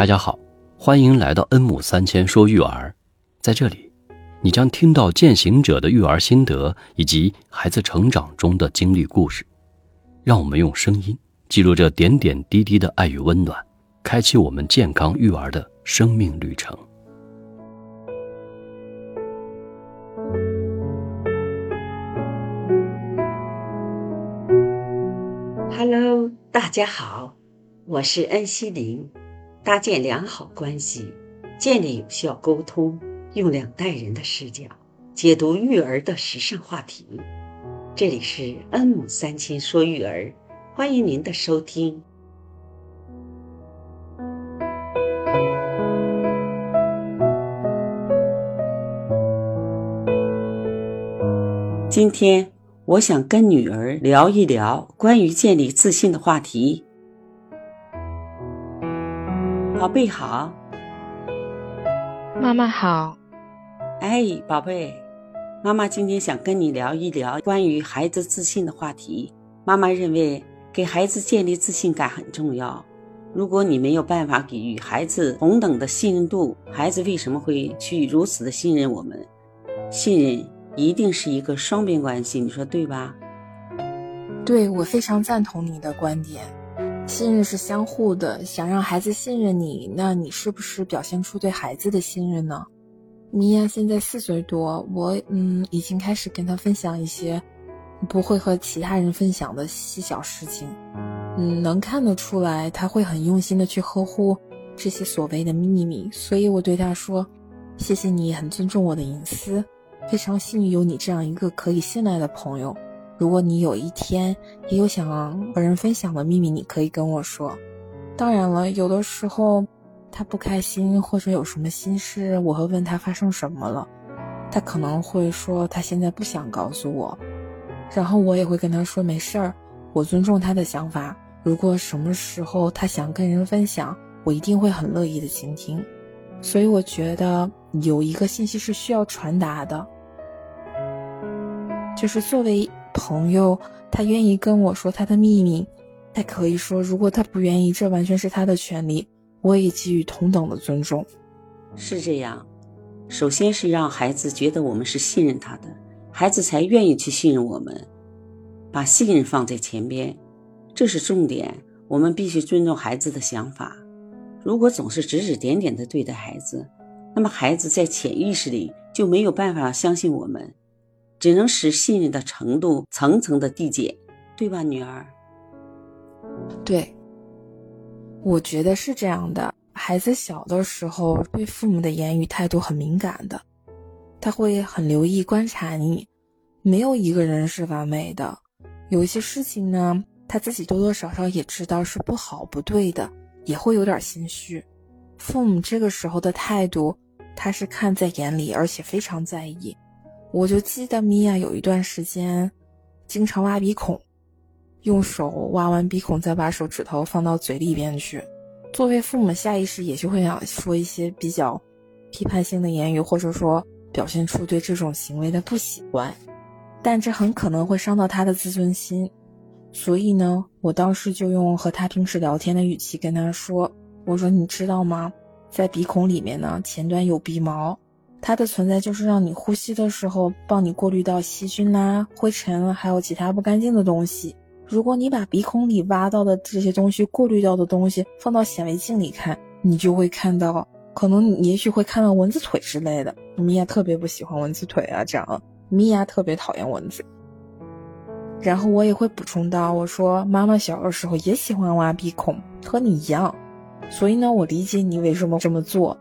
大家好，欢迎来到恩母三千说育儿，在这里，你将听到践行者的育儿心得以及孩子成长中的经历故事。让我们用声音记录这点点滴滴的爱与温暖，开启我们健康育儿的生命旅程。Hello，大家好，我是恩熙玲。搭建良好关系，建立有效沟通，用两代人的视角解读育儿的时尚话题。这里是恩母三千说育儿，欢迎您的收听。今天。我想跟女儿聊一聊关于建立自信的话题。宝贝好，妈妈好。哎，宝贝，妈妈今天想跟你聊一聊关于孩子自信的话题。妈妈认为，给孩子建立自信感很重要。如果你没有办法给予孩子同等的信任度，孩子为什么会去如此的信任我们？信任。一定是一个双边关系，你说对吧？对，我非常赞同你的观点。信任是相互的，想让孩子信任你，那你是不是表现出对孩子的信任呢？米娅现在四岁多，我嗯已经开始跟他分享一些不会和其他人分享的细小事情，嗯，能看得出来他会很用心的去呵护这些所谓的秘密，所以我对他说：“谢谢你，很尊重我的隐私。”非常幸运有你这样一个可以信赖的朋友。如果你有一天也有想和人分享的秘密，你可以跟我说。当然了，有的时候他不开心或者有什么心事，我会问他发生什么了。他可能会说他现在不想告诉我，然后我也会跟他说没事儿，我尊重他的想法。如果什么时候他想跟人分享，我一定会很乐意的倾听。所以我觉得有一个信息是需要传达的。就是作为朋友，他愿意跟我说他的秘密，他可以说；如果他不愿意，这完全是他的权利，我也给予同等的尊重。是这样，首先是让孩子觉得我们是信任他的，孩子才愿意去信任我们，把信任放在前边，这是重点。我们必须尊重孩子的想法。如果总是指指点点的对待孩子，那么孩子在潜意识里就没有办法相信我们。只能使信任的程度层层的递减，对吧，女儿？对，我觉得是这样的。孩子小的时候对父母的言语态度很敏感的，他会很留意观察你。没有一个人是完美的，有一些事情呢，他自己多多少少也知道是不好不对的，也会有点心虚。父母这个时候的态度，他是看在眼里，而且非常在意。我就记得米娅有一段时间，经常挖鼻孔，用手挖完鼻孔，再把手指头放到嘴里边去。作为父母，下意识也就会想说一些比较批判性的言语，或者说表现出对这种行为的不喜欢。但这很可能会伤到他的自尊心，所以呢，我当时就用和他平时聊天的语气跟他说：“我说你知道吗，在鼻孔里面呢，前端有鼻毛。”它的存在就是让你呼吸的时候帮你过滤到细菌啦、灰尘，还有其他不干净的东西。如果你把鼻孔里挖到的这些东西、过滤掉的东西放到显微镜里看，你就会看到，可能你也许会看到蚊子腿之类的。米娅特别不喜欢蚊子腿啊，这样，米娅特别讨厌蚊子。然后我也会补充到，我说妈妈小的时候也喜欢挖鼻孔，和你一样，所以呢，我理解你为什么这么做。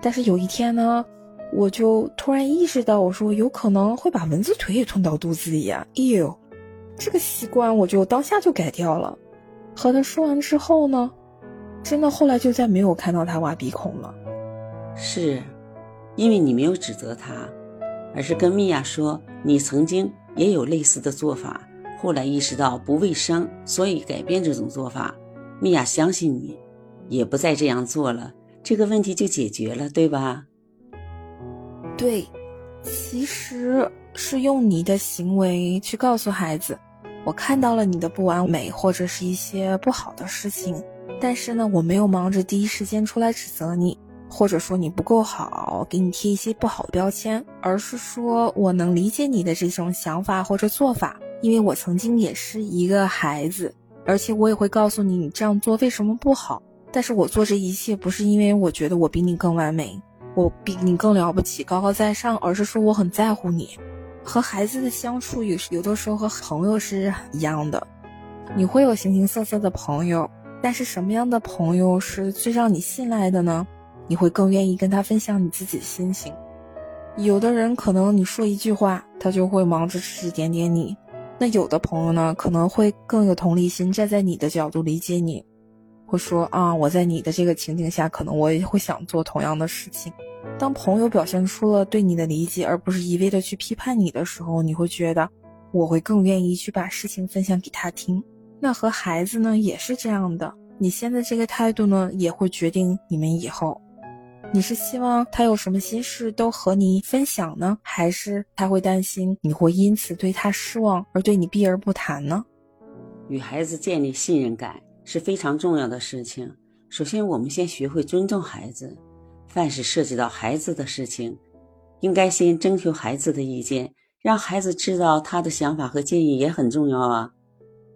但是有一天呢。我就突然意识到，我说有可能会把蚊子腿也吞到肚子里呀！哎呦，这个习惯我就当下就改掉了。和他说完之后呢，真的后来就再没有看到他挖鼻孔了。是，因为你没有指责他，而是跟米娅说你曾经也有类似的做法，后来意识到不卫生，所以改变这种做法。米娅相信你，也不再这样做了，这个问题就解决了，对吧？对，其实是用你的行为去告诉孩子，我看到了你的不完美或者是一些不好的事情，但是呢，我没有忙着第一时间出来指责你，或者说你不够好，给你贴一些不好的标签，而是说我能理解你的这种想法或者做法，因为我曾经也是一个孩子，而且我也会告诉你你这样做为什么不好。但是我做这一切不是因为我觉得我比你更完美，我比你更了不起、高高在上，而是说我很在乎你。和孩子的相处有有的时候和朋友是一样的，你会有形形色色的朋友，但是什么样的朋友是最让你信赖的呢？你会更愿意跟他分享你自己的心情。有的人可能你说一句话，他就会忙着指指点点你；那有的朋友呢，可能会更有同理心，站在你的角度理解你，会说啊，我在你的这个情景下，可能我也会想做同样的事情。当朋友表现出了对你的理解，而不是一味的去批判你的时候，你会觉得我会更愿意去把事情分享给他听。那和孩子呢也是这样的，你现在这个态度呢也会决定你们以后。你是希望他有什么心事都和你分享呢，还是他会担心你会因此对他失望而对你避而不谈呢？与孩子建立信任感是非常重要的事情。首先，我们先学会尊重孩子。凡是涉及到孩子的事情，应该先征求孩子的意见，让孩子知道他的想法和建议也很重要啊。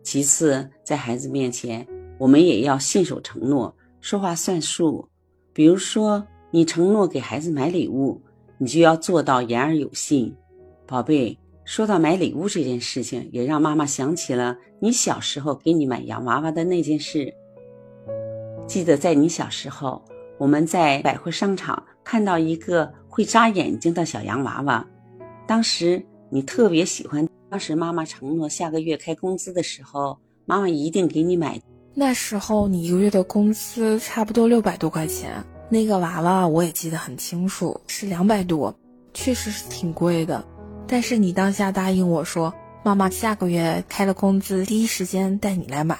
其次，在孩子面前，我们也要信守承诺，说话算数。比如说，你承诺给孩子买礼物，你就要做到言而有信。宝贝，说到买礼物这件事情，也让妈妈想起了你小时候给你买洋娃娃的那件事。记得在你小时候。我们在百货商场看到一个会眨眼睛的小洋娃娃，当时你特别喜欢。当时妈妈承诺下个月开工资的时候，妈妈一定给你买。那时候你一个月的工资差不多六百多块钱，那个娃娃我也记得很清楚，是两百多，确实是挺贵的。但是你当下答应我说，妈妈下个月开了工资，第一时间带你来买。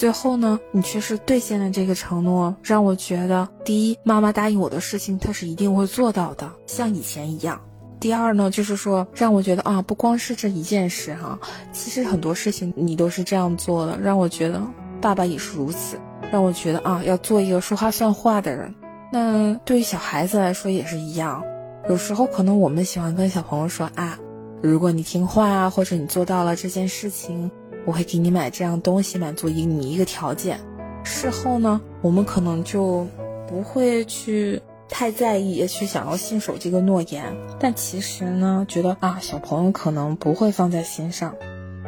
最后呢，你却是兑现了这个承诺，让我觉得，第一，妈妈答应我的事情，她是一定会做到的，像以前一样。第二呢，就是说，让我觉得啊，不光是这一件事哈，其实很多事情你都是这样做的，让我觉得爸爸也是如此，让我觉得啊，要做一个说话算话的人。那对于小孩子来说也是一样，有时候可能我们喜欢跟小朋友说啊，如果你听话啊，或者你做到了这件事情。我会给你买这样东西，满足一你一个条件。事后呢，我们可能就不会去太在意，去想要信守这个诺言。但其实呢，觉得啊，小朋友可能不会放在心上。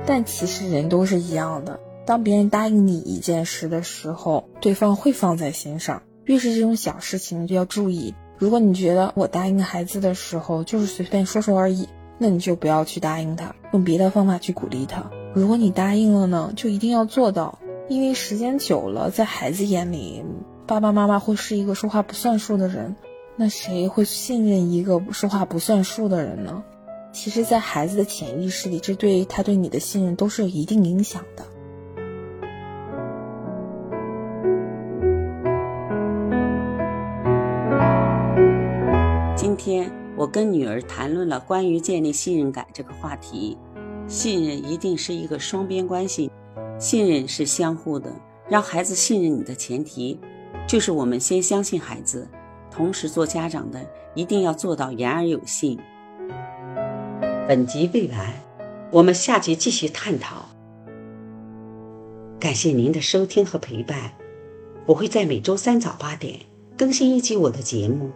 但其实人都是一样的，当别人答应你一件事的时候，对方会放在心上。越是这种小事情，就要注意。如果你觉得我答应孩子的时候就是随便说说而已，那你就不要去答应他，用别的方法去鼓励他。如果你答应了呢，就一定要做到，因为时间久了，在孩子眼里，爸爸妈妈会是一个说话不算数的人，那谁会信任一个说话不算数的人呢？其实，在孩子的潜意识里，这对他对你的信任都是有一定影响的。今天我跟女儿谈论了关于建立信任感这个话题。信任一定是一个双边关系，信任是相互的。让孩子信任你的前提，就是我们先相信孩子，同时做家长的一定要做到言而有信。本集未完，我们下集继续探讨。感谢您的收听和陪伴，我会在每周三早八点更新一集我的节目。